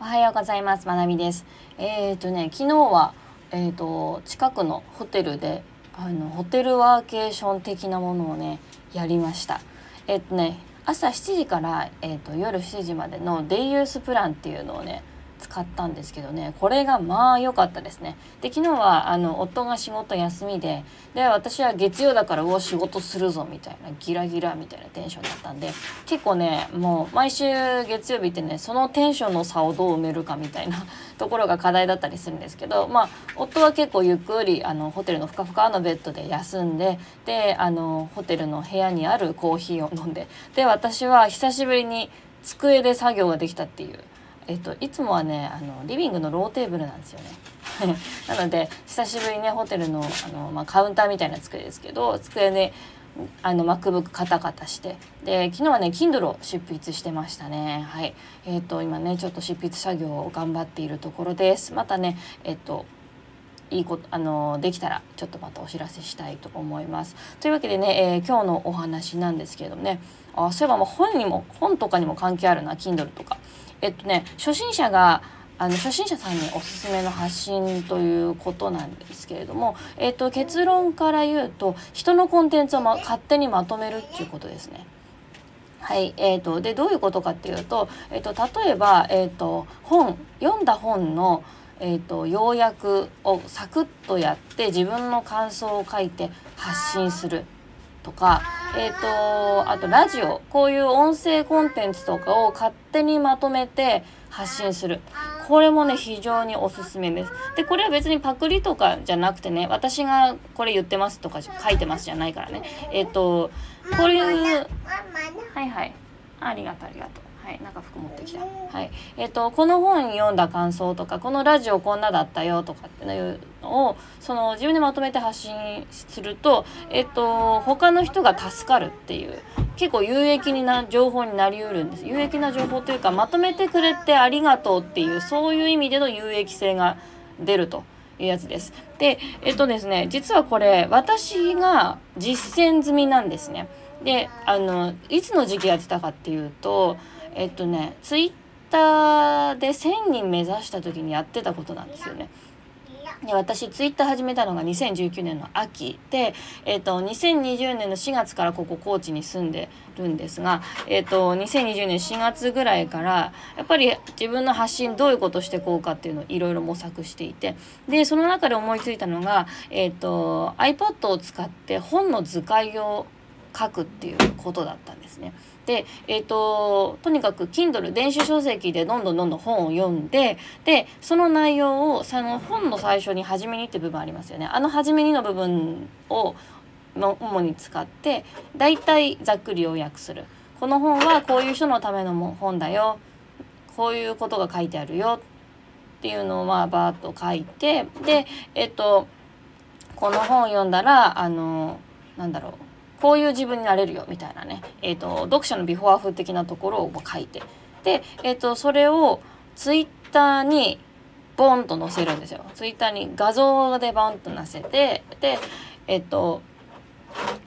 おはようございます。まなみです。えっ、ー、とね、昨日は、えっ、ー、と、近くのホテルで、あの、ホテルワーケーション的なものをね、やりました。えっ、ー、とね、朝7時から、えっと、夜7時までのデイユースプランっていうのをね、使ったんですけどね。これがまあ良かったですね。で昨日はあの夫が仕事休みでで私は月曜だからうお仕事するぞみたいなギラギラみたいなテンションだったんで結構ねもう毎週月曜日ってねそのテンションの差をどう埋めるかみたいな ところが課題だったりするんですけどまあ夫は結構ゆっくりあのホテルのふかふかのベッドで休んでであのホテルの部屋にあるコーヒーを飲んでで私は久しぶりに机で作業ができたっていうえっと、いつもはねあのリビングのローテーブルなんですよね。なので久しぶりにねホテルのあの、まあ、カウンターみたいな机ですけど机であの MacBook カタカタしてで昨日はね Kindle を執筆してましたねはいえっ、と今ねちょっと執筆作業を頑張っているところですまたねえっ、といいことあのできたらちょっとまたお知らせしたいと思います。というわけでね、えー、今日のお話なんですけれどもねあそういえばもう本にも本とかにも関係あるな Kindle とか。えっとね初心者があの初心者さんにおすすめの発信ということなんですけれども、えっと、結論から言うと人のコンテンツを、ま、勝手にまとめるっていうことですね。はい、えーと、でどういうことかっていうと,、えーと、例えば、えーと、本読んだ本の、えー、と要約をサクッとやって自分の感想を書いて発信するとかえっ、ー、とあとラジオこういう音声コンテンツとかを勝手にまとめて発信する。これもね非常におすすめです。でこれは別にパクリとかじゃなくてね私がこれ言ってますとか書いてますじゃないからね。えっ、ー、とこういうはいはい。ありがとうありがとうはい、なんか服持ってきた。はい。えっ、ー、と、この本読んだ感想とか、このラジオこんなだったよとかっていうのを、その自分でまとめて発信すると、えっ、ー、と、他の人が助かるっていう、結構有益な情報になりうるんです。有益な情報というか、まとめてくれてありがとうっていう、そういう意味での有益性が出ると。いうやつです。で、えっとですね、実はこれ、私が実践済みなんですね。で、あの、いつの時期やってたかっていうと、えっとねツイッターで1,000人目指した時にやってたことなんですよね。で私ツイッター始めたのが2019年の秋で、えーと、2020年の4月からここ高知に住んでるんですが、えーと、2020年4月ぐらいからやっぱり自分の発信どういうことしていこうかっていうのをいろいろ模索していてでその中で思いついたのが、えーと iPad を使って本の図解を書くっていうことだったんですね。で、えーと、とにかく Kindle 電子書籍でどんどんどんどん本を読んででその内容をその本の最初に「初めに」って部分ありますよね。あの「初めに」の部分を主に使って大体ざっくり要約する。この本はこういう人のための本だよ。こういうことが書いてあるよっていうのをまあバーッと書いてでえっ、とこの本を読んだらあのなんだろうこういう自分になれるよみたいなね、えーと、読者のビフォーアフ的なところを書いてで、えーと、それをツイッターにボンと載せるんですよ。ツイッターに画像でボンと載せてでえっ、ー、と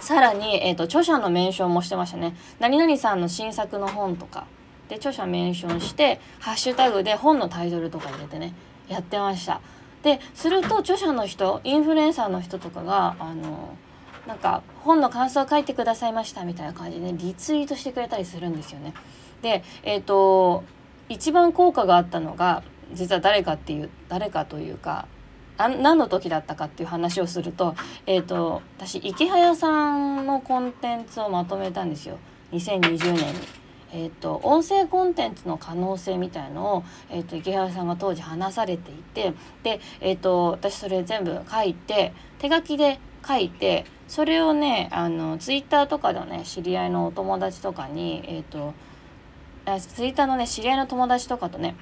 さらに、えーと、著者のメンションもしてましたね。何々さんの新作の本とかで著者メンションしてハッシュタグで本のタイトルとか入れてねやってました。ですると著者の人インフルエンサーの人とかがあのなんか本の感想を書いてくださいましたみたいな感じでリツイートしてくれたりするんですよね。でえっ、ー、と一番効果があったのが実は誰かっていう誰かというか何の時だったかっていう話をすると,、えーと、私池早さんのコンテンツをまとめたんですよ2020年に。えーと、音声コンテンツの可能性みたいのを、えーと、池原さんが当時話されていてで、えーと私それ全部書いて手書きで書いてそれをねあのツイッターとかのね知り合いのお友達とかにえっ、ー、とツイッターのね知り合いの友達とかとね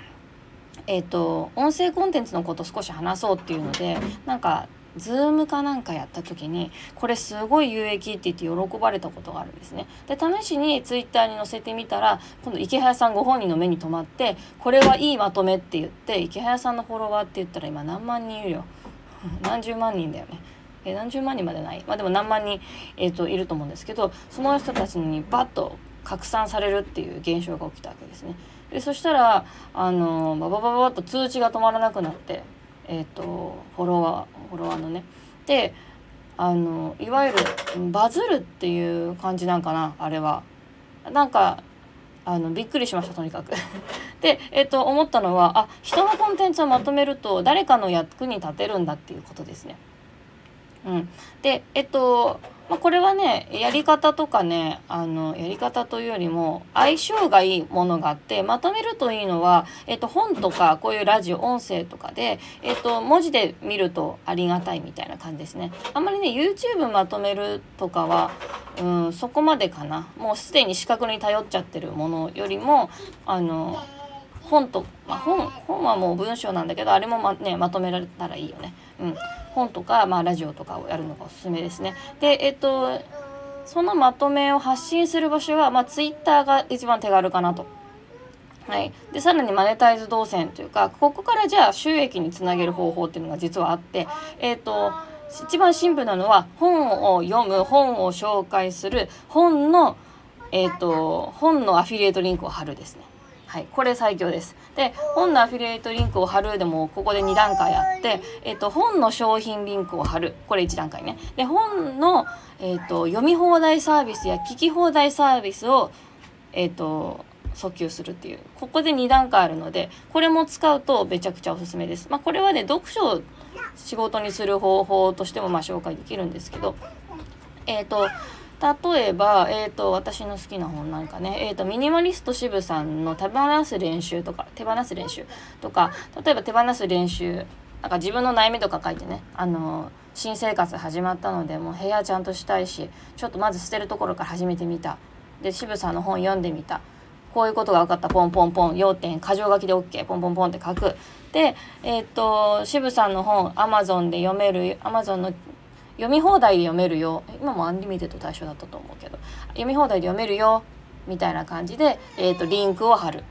えっ、ー、と音声コンテンツのこと少し話そうっていうのでなんかズームかなんかやった時にこれすごい有益って言って喜ばれたことがあるんですね。で試しにツイッターに載せてみたら今度池早さんご本人の目に留まってこれはいいまとめって言って池早さんのフォロワーって言ったら今何万人いるよ何十万人だよね。えー、何十万人までないまあでも何万人、えーと、いると思うんですけどその人たちにバッと拡散されるっていう現象が起きたわけですね。でそしたらあのババババッと通知が止まらなくなってえ、ー、とフォロワーフォロワーのねであのいわゆるバズるっていう感じなんかなあれは。なんかあのびっくりしましたとにかくで、えっと、思ったのはあ人のコンテンツをまとめると誰かの役に立てるんだっていうことですね。うん、でえっとまあ、これはねやり方とかねあのやり方というよりも相性がいいものがあってまとめるといいのは、えっと、本とかこういうラジオ音声とかで、えっと、文字で見るとありがたいみたいな感じですね。あんまりね YouTube まとめるとかは、うん、そこまでかなもうすでに視覚に頼っちゃってるものよりもあの本と、まあ、本本はもう文章なんだけどあれもま,、ね、まとめられたらいいよね。うん本とか、まあ、ラジオとかをやるのがおすすめですね。で、えっと、そのまとめを発信する場所は、まあ、Twitter が一番手軽かなと。はい、でさらにマネタイズ動線というかここからじゃあ収益につなげる方法っていうのが実はあって、えっと一番シンプルなのは本を読む本を紹介する本の、えっと本のアフィリエイトリンクを貼るですね。はい、これ最強です。で、本のアフィリエイトリンクを貼るでも、ここで2段階あって、えっ、と、本の商品リンクを貼る。これ1段階ね。で、本の、えっ、と、読み放題サービスや聞き放題サービスを、えっ、と、訴求するっていう。ここで2段階あるので、これも使うとめちゃくちゃおすすめです。まあ、これはね、読書を仕事にする方法としてもまあ紹介できるんですけど、えっ、と、例えば、えーと、私の好きな本なんかね、えーと、ミニマリスト渋さんの手放す練習とか手放す練習とか例えば手放す練習なんか自分の悩みとか書いてねあの新生活始まったのでもう部屋ちゃんとしたいしちょっとまず捨てるところから始めてみた。で渋さんの本読んでみた。こういうことが分かった。ポンポンポン要点。箇条書きで OK ポンポンポンって書く。でえっ、ー、と渋さんの本 Amazon で読める Amazon の読み放題で読めるよ。今もアンリミテッド対象だったと思うけど。読み放題で読めるよみたいな感じで、えーと、リンクを貼る。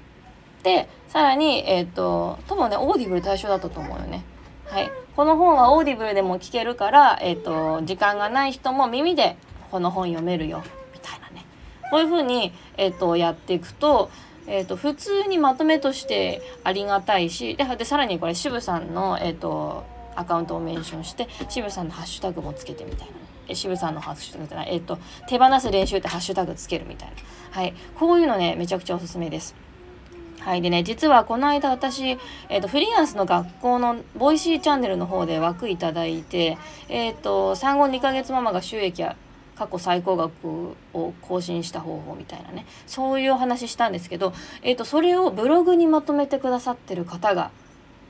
でさらにえっ、ー、と多分ねオーディブル対象だったと思うよね。はい。この本はオーディブルでも聞けるから、えっ、ー、と時間がない人も耳でこの本読めるよみたいなね。こういうふうに、え、ー、とやっていくとえーと、普通にまとめとしてありがたいしででさらにこれ渋さんの、えーとアカウントをメンションして渋さんのハッシュタグもつけてみたいな。え渋さんのハッシュタグじゃない、えっ、と、手放す練習ってハッシュタグつけるみたいな。はい。こういうのね、めちゃくちゃおすすめです。はい。でね、実はこの間私、えっ、と、フリーランスの学校のボイシーチャンネルの方で枠いただいて、えっ、と、産後2ヶ月ママが収益や過去最高額を更新した方法みたいなね、そういうお話したんですけど、えっ、と、それをブログにまとめてくださってる方が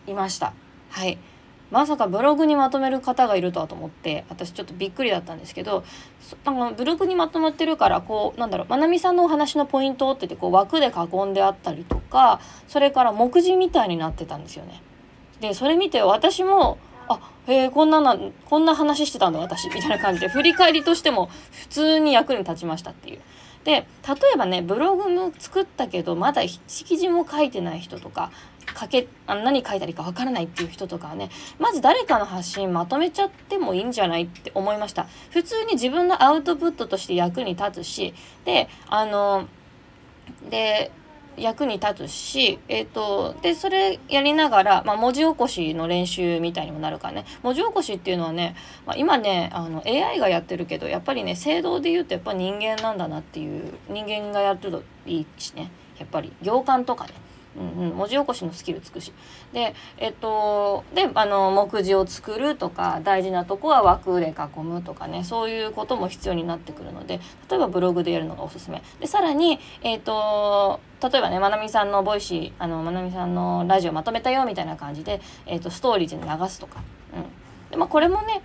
いました。はい。まさかブログにまとめる方がいるとはと思って私ちょっとびっくりだったんですけどなんかブログにまとまってるからこうなんだろうまなみさんのお話のポイントって言ってこう枠で囲んであったりとかそれから目次みたいになってたんですよね。でそれ見て私もあへえこんななこんな話してたんだ私みたいな感じで振り返りとしても普通に役に立ちましたっていう。で例えばねブログも作ったけどまだ識字も書いてない人とか書けあ何書いたらいいかわからないっていう人とかはねまず誰かの発信まとめちゃってもいいんじゃないって思いました。普通に自分のアウトプットとして役に立つしであので役に立つし、えっ、ー、と、で、それやりながら、まあ、文字起こしの練習みたいにもなるからね。文字起こしっていうのはね、まあ、今ね、あの、AI がやってるけど、やっぱりね、制度で言うとやっぱ人間なんだなっていう、人間がやるといいしね、やっぱり行間とかね、うんうん、文字起こしのスキルつくし。でえっとであの目次を作るとか大事なとこは枠で囲むとかね。そういうことも必要になってくるので例えばブログでやるのがおすすめ。でさらにえっと例えばねまなみさんの Voicy あのまなみさんのラジオまとめたよみたいな感じで、えっと、ストーリーズに流すとか、うん、でまあ、これもね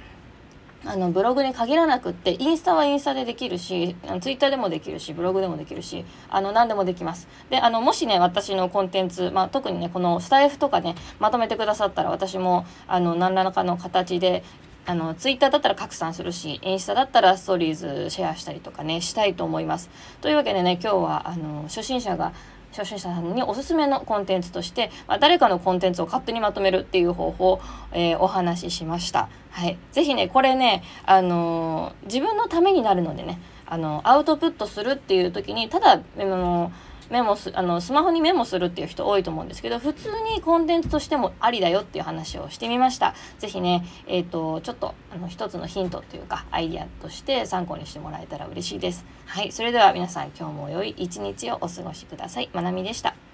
あのブログに限らなくってインスタはインスタでできるしあのツイッターでもできるしブログでもできるしあの何でもできます。であのもしね私のコンテンツ、まあ、特にねこのスタイフとかねまとめてくださったら私もあの何らかの形であのツイッターだったら拡散するしインスタだったらストーリーズシェアしたりとかねしたいと思います。というわけでね今日はあの初心者が初心者さんにおすすめのコンテンツとして、まあ、誰かのコンテンツを勝手にまとめるっていう方法を、えー、お話ししました。はい。ぜひね、これね、あのー、自分のためになるのでね、あの、アウトプットするっていう時に、ただ、あのメモすあのスマホにメモするっていう人多いと思うんですけど普通にコンテンツとしてもありだよっていう話をしてみました。是非ねえっ、ー、とちょっとあの一つのヒントというかアイディアとして参考にしてもらえたら嬉しいです。はいそれでは皆さん今日も良い一日をお過ごしください。まなみでした。